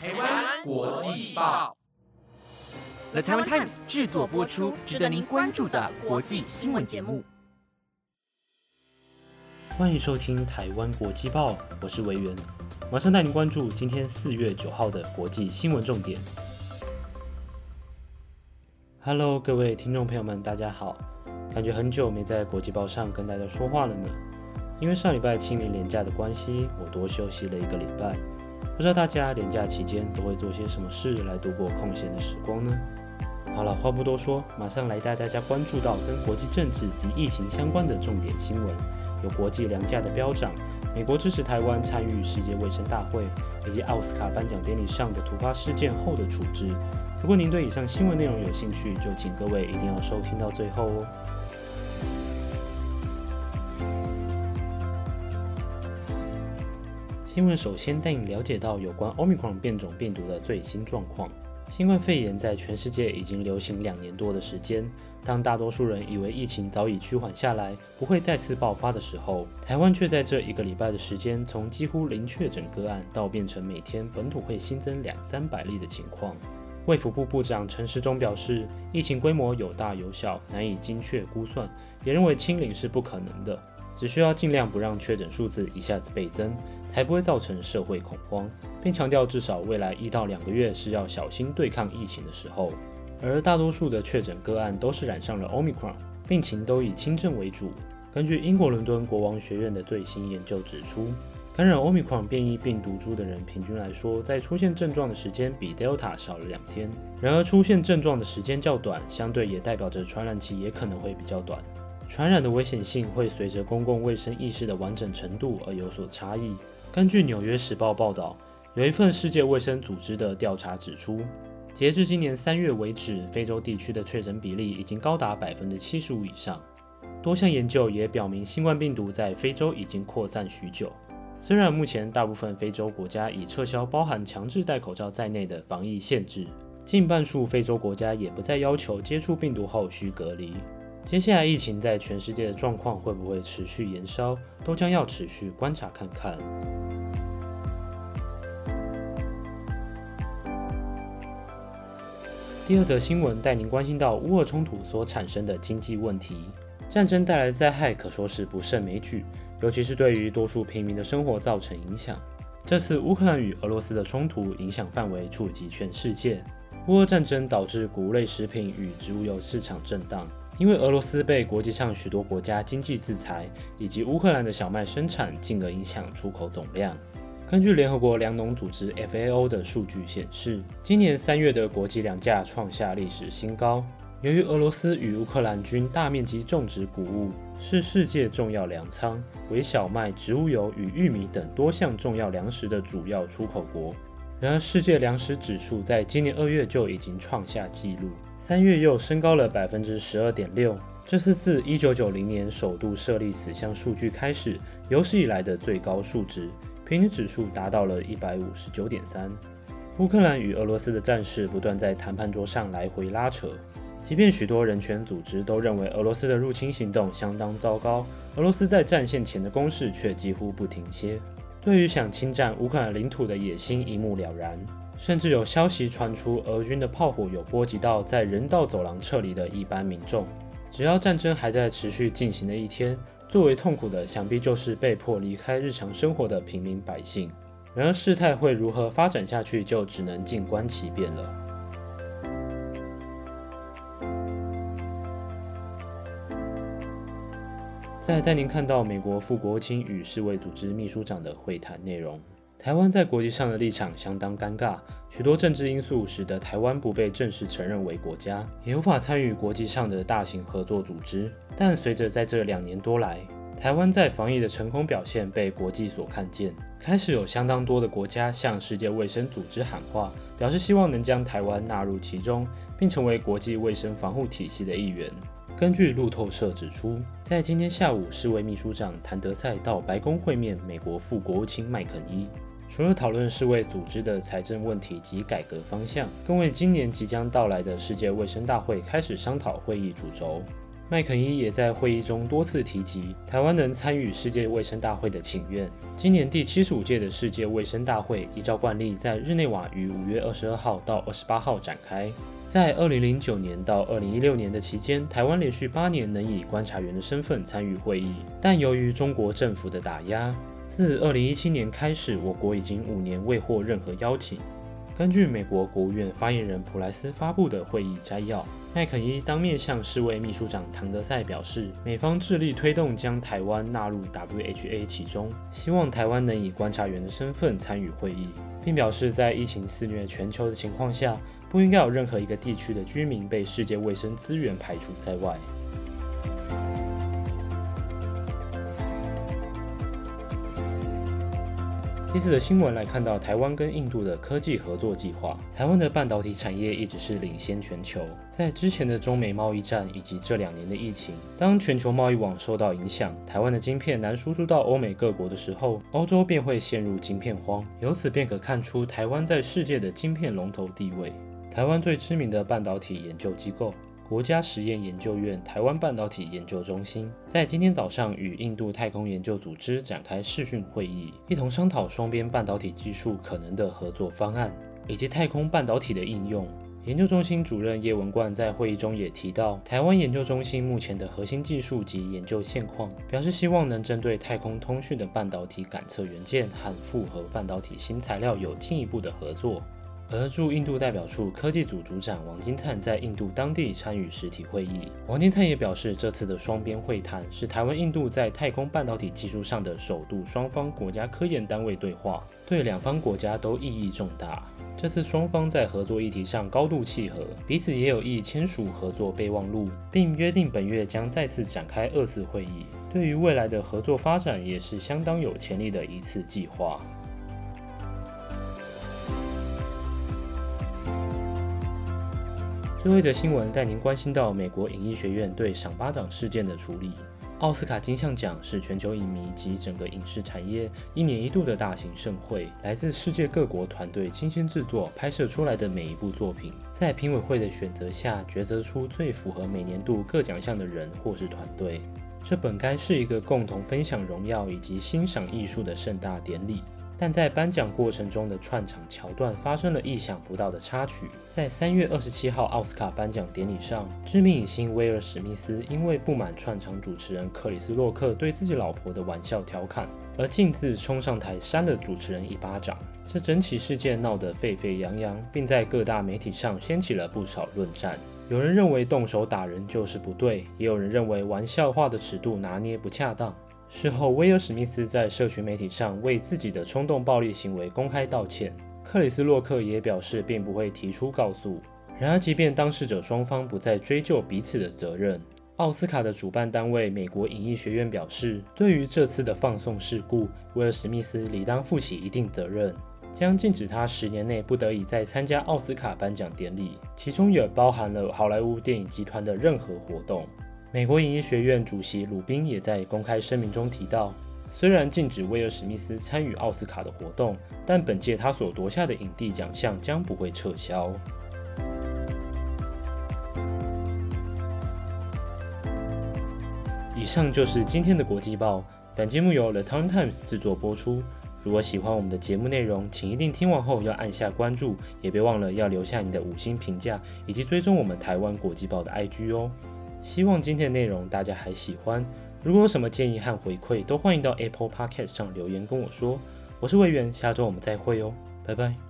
台湾国际报，The Taiwan Times 制作播出，值得您关注的国际新闻节目。欢迎收听台湾国际报，我是维源，马上带您关注今天四月九号的国际新闻重点。Hello，各位听众朋友们，大家好，感觉很久没在国际报上跟大家说话了呢。因为上礼拜清明连假的关系，我多休息了一个礼拜。不知道大家连假期间都会做些什么事来度过空闲的时光呢？好了，话不多说，马上来带大家关注到跟国际政治及疫情相关的重点新闻。有国际粮价的飙涨，美国支持台湾参与世界卫生大会，以及奥斯卡颁奖典礼上的突发事件后的处置。如果您对以上新闻内容有兴趣，就请各位一定要收听到最后哦。新闻首先带你了解到有关 Omicron 变种病毒的最新状况。新冠肺炎在全世界已经流行两年多的时间，当大多数人以为疫情早已趋缓下来，不会再次爆发的时候，台湾却在这一个礼拜的时间，从几乎零确诊个案，到变成每天本土会新增两三百例的情况。卫福部部长陈时中表示，疫情规模有大有小，难以精确估算，也认为清零是不可能的。只需要尽量不让确诊数字一下子倍增，才不会造成社会恐慌，并强调至少未来一到两个月是要小心对抗疫情的时候。而大多数的确诊个案都是染上了 Omicron，病情都以轻症为主。根据英国伦敦国王学院的最新研究指出，感染 Omicron 变异病毒株的人，平均来说在出现症状的时间比 Delta 少了两天。然而出现症状的时间较短，相对也代表着传染期也可能会比较短。传染的危险性会随着公共卫生意识的完整程度而有所差异。根据《纽约时报》报道，有一份世界卫生组织的调查指出，截至今年三月为止，非洲地区的确诊比例已经高达百分之七十五以上。多项研究也表明，新冠病毒在非洲已经扩散许久。虽然目前大部分非洲国家已撤销包含强制戴口罩在内的防疫限制，近半数非洲国家也不再要求接触病毒后需隔离。接下来疫情在全世界的状况会不会持续延烧，都将要持续观察看看。第二则新闻带您关心到乌俄冲突所产生的经济问题。战争带来的灾害可说是不胜枚举，尤其是对于多数平民的生活造成影响。这次乌克兰与俄罗斯的冲突影响范围触及全世界。乌俄战争导致谷物类食品与植物油市场震荡。因为俄罗斯被国际上许多国家经济制裁，以及乌克兰的小麦生产，进而影响出口总量。根据联合国粮农组织 FAO 的数据显示，今年三月的国际粮价创下历史新高。由于俄罗斯与乌克兰均大面积种植谷物，是世界重要粮仓，为小麦、植物油与玉米等多项重要粮食的主要出口国。然而，世界粮食指数在今年二月就已经创下纪录。三月又升高了百分之十二点六，这是自一九九零年首度设立此项数据开始有史以来的最高数值，平均指数达到了一百五十九点三。乌克兰与俄罗斯的战事不断在谈判桌上来回拉扯，即便许多人权组织都认为俄罗斯的入侵行动相当糟糕，俄罗斯在战线前的攻势却几乎不停歇，对于想侵占乌克兰领土的野心一目了然。甚至有消息传出，俄军的炮火有波及到在人道走廊撤离的一般民众。只要战争还在持续进行的一天，最为痛苦的想必就是被迫离开日常生活的平民百姓。然而，事态会如何发展下去，就只能静观其变了。再带您看到美国副国务卿与世卫组织秘书长的会谈内容。台湾在国际上的立场相当尴尬，许多政治因素使得台湾不被正式承认为国家，也无法参与国际上的大型合作组织。但随着在这两年多来，台湾在防疫的成功表现被国际所看见，开始有相当多的国家向世界卫生组织喊话，表示希望能将台湾纳入其中，并成为国际卫生防护体系的一员。根据路透社指出，在今天下午，世卫秘书长谭德赛到白宫会面美国副国务卿麦肯伊。除了讨论世卫组织的财政问题及改革方向，更为今年即将到来的世界卫生大会开始商讨会议主轴。麦肯伊也在会议中多次提及台湾能参与世界卫生大会的请愿。今年第七十五届的世界卫生大会依照惯例在日内瓦于五月二十二号到二十八号展开。在二零零九年到二零一六年的期间，台湾连续八年能以观察员的身份参与会议，但由于中国政府的打压，自二零一七年开始，我国已经五年未获任何邀请。根据美国国务院发言人普莱斯发布的会议摘要，麦肯伊当面向世卫秘书长唐德赛表示，美方致力推动将台湾纳入 WHA 其中，希望台湾能以观察员的身份参与会议，并表示在疫情肆虐全球的情况下，不应该有任何一个地区的居民被世界卫生资源排除在外。这次的新闻来看到台湾跟印度的科技合作计划。台湾的半导体产业一直是领先全球。在之前的中美贸易战以及这两年的疫情，当全球贸易网受到影响，台湾的晶片难输出到欧美各国的时候，欧洲便会陷入晶片荒。由此便可看出台湾在世界的晶片龙头地位。台湾最知名的半导体研究机构。国家实验研究院台湾半导体研究中心在今天早上与印度太空研究组织展开视讯会议，一同商讨双边半导体技术可能的合作方案以及太空半导体的应用。研究中心主任叶文冠在会议中也提到，台湾研究中心目前的核心技术及研究现况，表示希望能针对太空通讯的半导体感测元件和复合半导体新材料有进一步的合作。而驻印度代表处科技组组长王金灿在印度当地参与实体会议。王金灿也表示，这次的双边会谈是台湾、印度在太空半导体技术上的首度双方国家科研单位对话，对两方国家都意义重大。这次双方在合作议题上高度契合，彼此也有意签署合作备忘录，并约定本月将再次展开二次会议。对于未来的合作发展，也是相当有潜力的一次计划。最后一则新闻带您关心到美国影艺学院对赏巴掌事件的处理。奥斯卡金像奖是全球影迷及整个影视产业一年一度的大型盛会，来自世界各国团队精心制作拍摄出来的每一部作品，在评委会的选择下，抉择出最符合每年度各奖项的人或是团队。这本该是一个共同分享荣耀以及欣赏艺术的盛大典礼。但在颁奖过程中的串场桥段发生了意想不到的插曲。在三月二十七号奥斯卡颁奖典礼上，知名影星威尔史密斯因为不满串场主持人克里斯洛克对自己老婆的玩笑调侃，而径自冲上台扇了主持人一巴掌。这整起事件闹得沸沸扬扬，并在各大媒体上掀起了不少论战。有人认为动手打人就是不对，也有人认为玩笑话的尺度拿捏不恰当。事后，威尔史密斯在社群媒体上为自己的冲动暴力行为公开道歉。克里斯洛克也表示并不会提出告诉。然而，即便当事者双方不再追究彼此的责任，奥斯卡的主办单位美国影艺学院表示，对于这次的放送事故，威尔史密斯理当负起一定责任，将禁止他十年内不得以再参加奥斯卡颁奖典礼，其中也包含了好莱坞电影集团的任何活动。美国影艺学院主席鲁宾也在公开声明中提到，虽然禁止威尔史密斯参与奥斯卡的活动，但本届他所夺下的影帝奖项将不会撤销。以上就是今天的国际报，本节目由 The Times Times 制作播出。如果喜欢我们的节目内容，请一定听完后要按下关注，也别忘了要留下你的五星评价，以及追踪我们台湾国际报的 IG 哦。希望今天的内容大家还喜欢。如果有什么建议和回馈，都欢迎到 Apple Podcast 上留言跟我说。我是魏源，下周我们再会哦，拜拜。